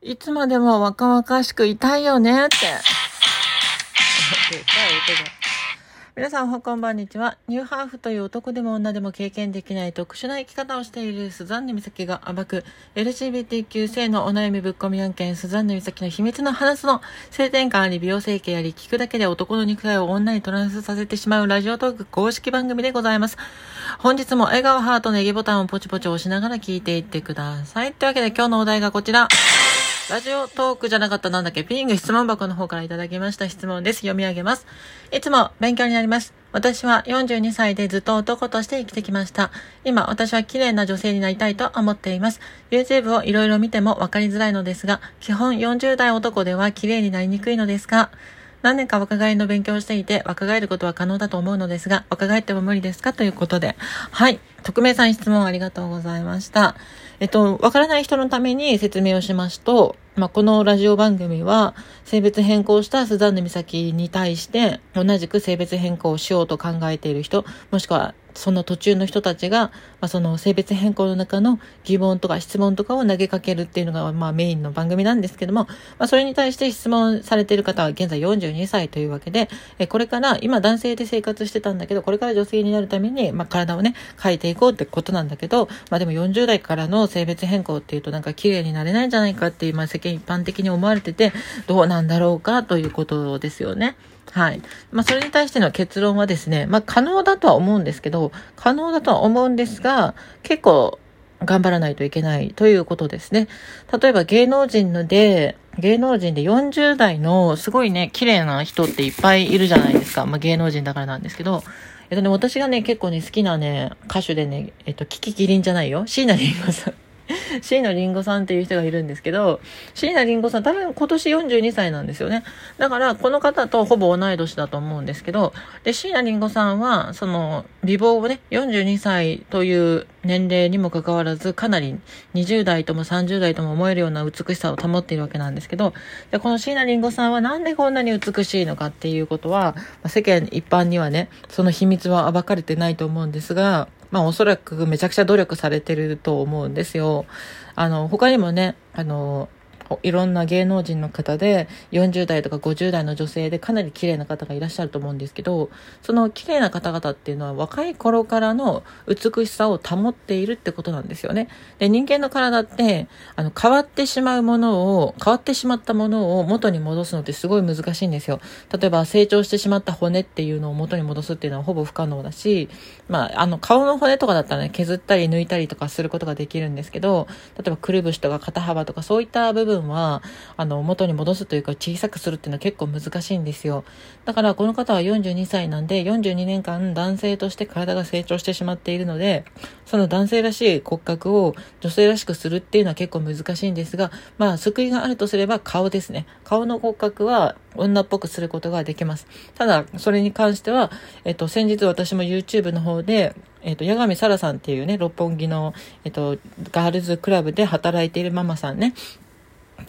いつまでも若々しくいたいよねって。皆さん、おこんばんにちは。ニューハーフという男でも女でも経験できない特殊な生き方をしているスザンヌ美咲が暴く LGBTQ 性のお悩みぶっ込み案件スザンヌ美咲の秘密の話の性転換あり美容整形あり聞くだけで男の肉体を女にトランスさせてしまうラジオトーク公式番組でございます。本日も笑顔ハートネギボタンをポチポチ押しながら聞いていってください。というわけで今日のお題がこちら。ラジオトークじゃなかったなんだっけ？ピング質問箱の方からいただきました質問です。読み上げます。いつも勉強になります。私は42歳でずっと男として生きてきました。今、私は綺麗な女性になりたいと思っています。YouTube をいろいろ見ても分かりづらいのですが、基本40代男では綺麗になりにくいのですが、何年か若返りの勉強をしていて、若返ることは可能だと思うのですが、若返っても無理ですかということで。はい。匿名さん質問ありがとうございました。えっと、わからない人のために説明をしますと、まあ、このラジオ番組は、性別変更したスザンヌ美咲に対して、同じく性別変更をしようと考えている人、もしくはその途中の人たちが、まあ、その性別変更の中の疑問とか質問とかを投げかけるっていうのが、まあ、メインの番組なんですけども、まあ、それに対して質問されている方は現在42歳というわけで、えこれから今男性で生活してたんだけど、これから女性になるために、まあ、体をね、変えていこうってことなんだけど、まあ、でも40代からの性別変更っていうとなんか綺麗になれないんじゃないかっていう、まあ、世間一般的に思われてて、どうなんだろうかということですよね。はい。まあ、それに対しての結論はですね、まあ、可能だとは思うんですけど、可能だとは思うんですが、結構頑張らないといけないということですね。例えば芸能人ので、芸能人で40代のすごいね、綺麗な人っていっぱいいるじゃないですか。まあ、芸能人だからなんですけど、えっとね、私がね、結構ね、好きなね、歌手でね、えっと、キキキリンじゃないよ。椎名林檎さん。椎名林檎さんっていう人がいるんですけど、椎名林檎さん多分今年42歳なんですよね。だからこの方とほぼ同い年だと思うんですけど、で、椎名林檎さんは、その、美貌をね、42歳という年齢にもかかわらず、かなり20代とも30代とも思えるような美しさを保っているわけなんですけど、で、この椎名林檎さんはなんでこんなに美しいのかっていうことは、世間一般にはね、その秘密は暴かれてないと思うんですが、まあおそらくめちゃくちゃ努力されてると思うんですよ。あの、他にもね、あの、いろんな芸能人の方で40代とか50代の女性でかなり綺麗な方がいらっしゃると思うんですけどその綺麗な方々っていうのは若い頃からの美しさを保っているってことなんですよね。で人間の体ってあの変わってしまうものを変わってしまったものを元に戻すのってすごい難しいんですよ。例えば成長してしまった骨っていうのを元に戻すっていうのはほぼ不可能だしまああの顔の骨とかだったらね削ったり抜いたりとかすることができるんですけど例えばくるぶしとか肩幅とかそういった部分分は、あの、元に戻すというか小さくするっていうのは結構難しいんですよ。だからこの方は42歳なんで、42年間男性として体が成長してしまっているので、その男性らしい骨格を女性らしくするっていうのは結構難しいんですが、まあ、救いがあるとすれば顔ですね。顔の骨格は女っぽくすることができます。ただ、それに関しては、えっと、先日私も YouTube の方で、えっと、八神沙羅さんっていうね、六本木の、えっと、ガールズクラブで働いているママさんね、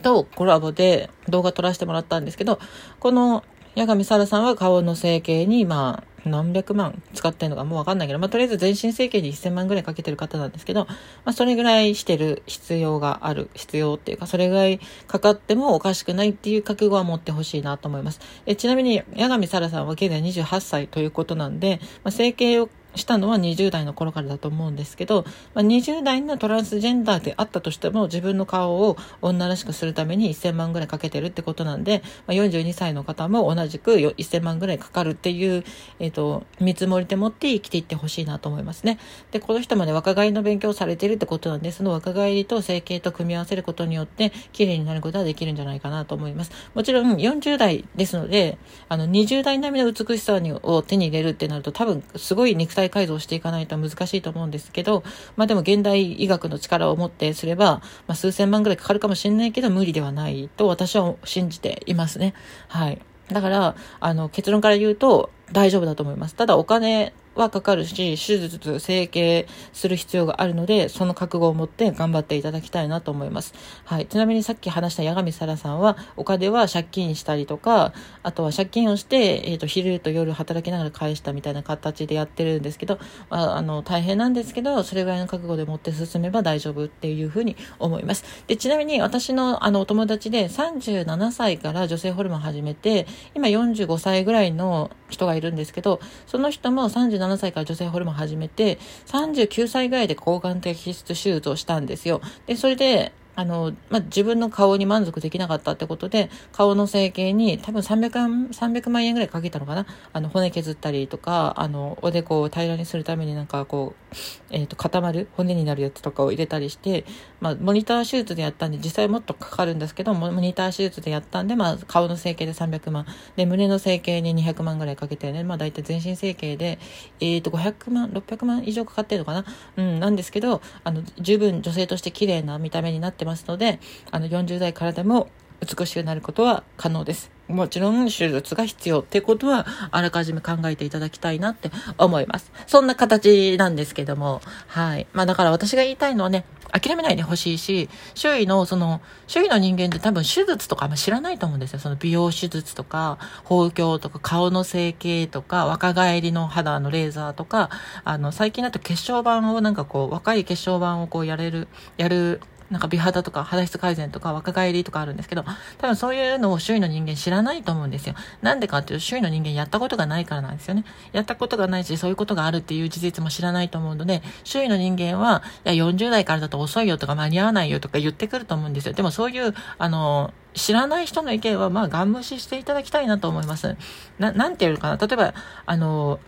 とコラボで動画撮らせてもらったんですけど、この八神沙羅さんは顔の整形に、まあ、何百万使ってるのかもうわかんないけど、まあ、とりあえず全身整形に1000万ぐらいかけてる方なんですけど、まあ、それぐらいしてる必要がある、必要っていうか、それぐらいかかってもおかしくないっていう覚悟は持ってほしいなと思います。えちなみに、八神沙羅さんは現在28歳ということなんで、まあ、整形をしたのは20代の頃からだと思うんですけど、まあ、20代のトランスジェンダーであったとしても自分の顔を女らしくするために1000万ぐらいかけてるってことなんで、まあ、42歳の方も同じく1000万ぐらいかかるっていう、えっ、ー、と、見積もりでもって生きていってほしいなと思いますね。で、この人まで若返りの勉強をされてるってことなんで、その若返りと整形と組み合わせることによって綺麗になることはできるんじゃないかなと思います。もちろん40代ですので、あの20代並みの美しさを手に入れるってなると多分すごい肉体体改造していかないと難しいと思うんですけど、まあでも現代医学の力を持ってすれば、まあ、数千万ぐらいかかるかもしれないけど無理ではないと私は信じていますね。はい。だから、あの、結論から言うと大丈夫だと思います。ただお金はかかるし、手術、整形する必要があるので、その覚悟を持って頑張っていただきたいなと思います。はい。ちなみにさっき話した八神沙羅さんは、お金は借金したりとか、あとは借金をして、えっ、ー、と、昼と夜働きながら返したみたいな形でやってるんですけど、まあ、あの、大変なんですけど、それぐらいの覚悟で持って進めば大丈夫っていうふうに思います。で、ちなみに私のあの、お友達で37歳から女性ホルモン始めて、今45歳ぐらいの人がいるんですけど、その人も37歳から女性ホルモン始めて、39歳ぐらいで抗がん摘出手術をしたんですよ。で、それで、あの、まあ、自分の顔に満足できなかったってことで、顔の整形に多分300、万円ぐらいかけたのかな？あの、骨削ったりとか、あの、おでこを平らにするためになんかこう、えっ、ー、と、固まる骨になるやつとかを入れたりして、まあ、モニター手術でやったんで、実際もっとかかるんですけど、モニター手術でやったんで、まあ、顔の整形で300万、で、胸の整形に200万ぐらいかけてね、まあ、大体全身整形で、えっ、ー、と、500万、600万以上かかってるのかな？うん、なんですけど、あの、十分女性として綺麗な見た目になってます。ますので、あの、40代からでも美しくなることは可能です。もちろん手術が必要ってことはあらかじめ考えていただきたいなって思います。そんな形なんですけども、はい。まあだから私が言いたいのはね、諦めないでほしいし、周囲のその、周囲の人間って多分手術とかあんま知らないと思うんですよ。その美容手術とか、包協とか、顔の整形とか、若返りの肌のレーザーとか、あの、最近だと血小板をなんかこう、若い血小板をこうやれる、やるなんか美肌とか肌質改善とか若返りとかあるんですけど、多分そういうのを周囲の人間知らないと思うんですよ。なんでかっていうと周囲の人間やったことがないからなんですよね。やったことがないし、そういうことがあるっていう事実も知らないと思うので、周囲の人間は、いや、40代からだと遅いよとか間に合わないよとか言ってくると思うんですよ。でもそういう、あの、知らない人の意見は、まあ、ガン無視していただきたいなと思います。な、なんていうのかな。例えば、あの、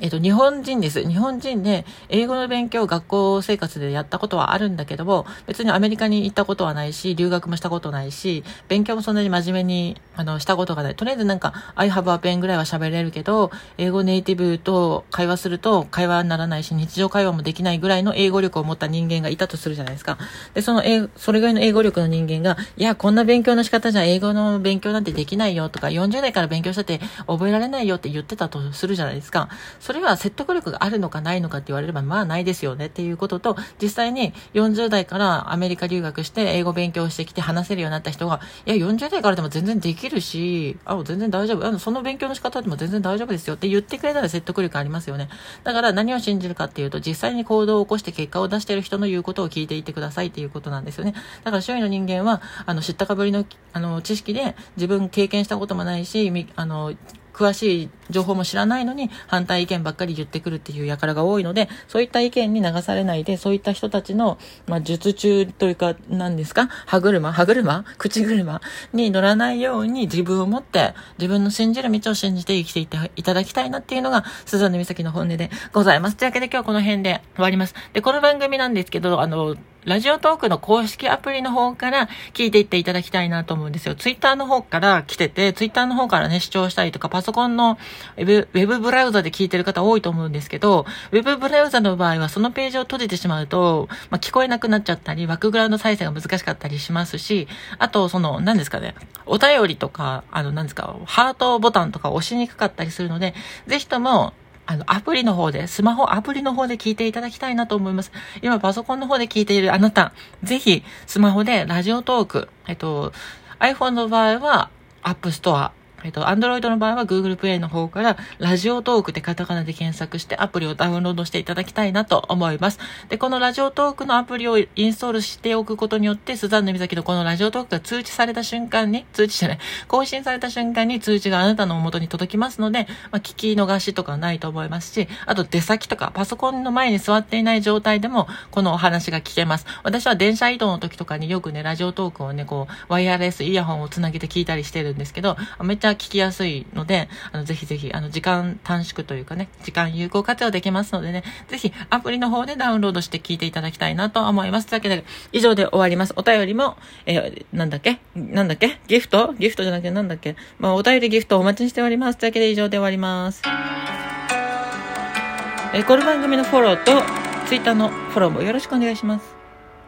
えっと、日本人です。日本人で英語の勉強を学校生活でやったことはあるんだけども、別にアメリカに行ったことはないし、留学もしたことないし、勉強もそんなに真面目に、あの、したことがない。とりあえずなんか、I have a pen ぐらいは喋れるけど、英語ネイティブと会話すると会話にならないし、日常会話もできないぐらいの英語力を持った人間がいたとするじゃないですか。で、その英、それぐらいの英語力の人間が、いや、こんな勉強の仕方じゃ英語の勉強なんてできないよとか、40代から勉強したって覚えられないよって言ってたとするじゃないですか。それは説得力があるのかないのかって言われれば、まあないですよねっていうことと、実際に40代からアメリカ留学して英語勉強してきて話せるようになった人が、いや、40代からでも全然できるし、あ、全然大丈夫。あの、その勉強の仕方でも全然大丈夫ですよって言ってくれたら説得力ありますよね。だから何を信じるかっていうと、実際に行動を起こして結果を出している人の言うことを聞いていってくださいっていうことなんですよね。だから周囲の人間は、あの、知ったかぶりの、あの、知識で自分経験したこともないし、あの、詳しい情報も知らないのに反対意見ばっかり言ってくるっていう輩が多いので、そういった意見に流されないで、そういった人たちの、まあ、術中というか、何ですか？歯車歯車？口車？に乗らないように自分を持って、自分の信じる道を信じて生きていっていただきたいなっていうのが、スザンヌ美咲の本音でございます。というわけで今日はこの辺で終わります。で、この番組なんですけど、あの、ラジオトークの公式アプリの方から聞いていっていただきたいなと思うんですよ。ツイッターの方から来てて、ツイッターの方からね、視聴したりとか、パソコンのウェブ、ブブラウザで聞いてる方多いと思うんですけど、ウェブブラウザの場合はそのページを閉じてしまうと、まあ、聞こえなくなっちゃったり、バックグラウンド再生が難しかったりしますし、あと、その、何ですかね、お便りとか、あの、何ですか、ハートボタンとか押しにくかったりするので、ぜひとも、あの、アプリの方で、スマホアプリの方で聞いていただきたいなと思います。今、パソコンの方で聞いているあなた、ぜひ、スマホでラジオトーク、えっと、iPhone の場合は、App Store、えっと、Android の場合は Google Play の方から、ラジオトークでカタカナで検索してアプリをダウンロードしていただきたいなと思います。で、このラジオトークのアプリをインストールしておくことによって、スザンヌ美咲のこのラジオトークが通知された瞬間に、通知じゃない、更新された瞬間に通知があなたの元に届きますので、まあ、聞き逃しとかないと思いますし、あと出先とかパソコンの前に座っていない状態でも、このお話が聞けます。私は電車移動の時とかによくね、ラジオトークをね、こう、ワイヤレスイヤホンをつなげて聞いたりしてるんですけど、めっちゃ聞きやすいので、あの、ぜひぜひ、あの、時間短縮というかね、時間有効活用できますのでね、ぜひ、アプリの方でダウンロードして聞いていただきたいなと思います。というわけで、以上で終わります。お便りも、えー、なんだっけ？なんだっけ？ギフト？ギフトじゃなくてなんだっけ？まあ、お便りギフトお待ちしております。というわけで、以上で終わります。えー、この番組のフォローと、ツイッターのフォローもよろしくお願いします。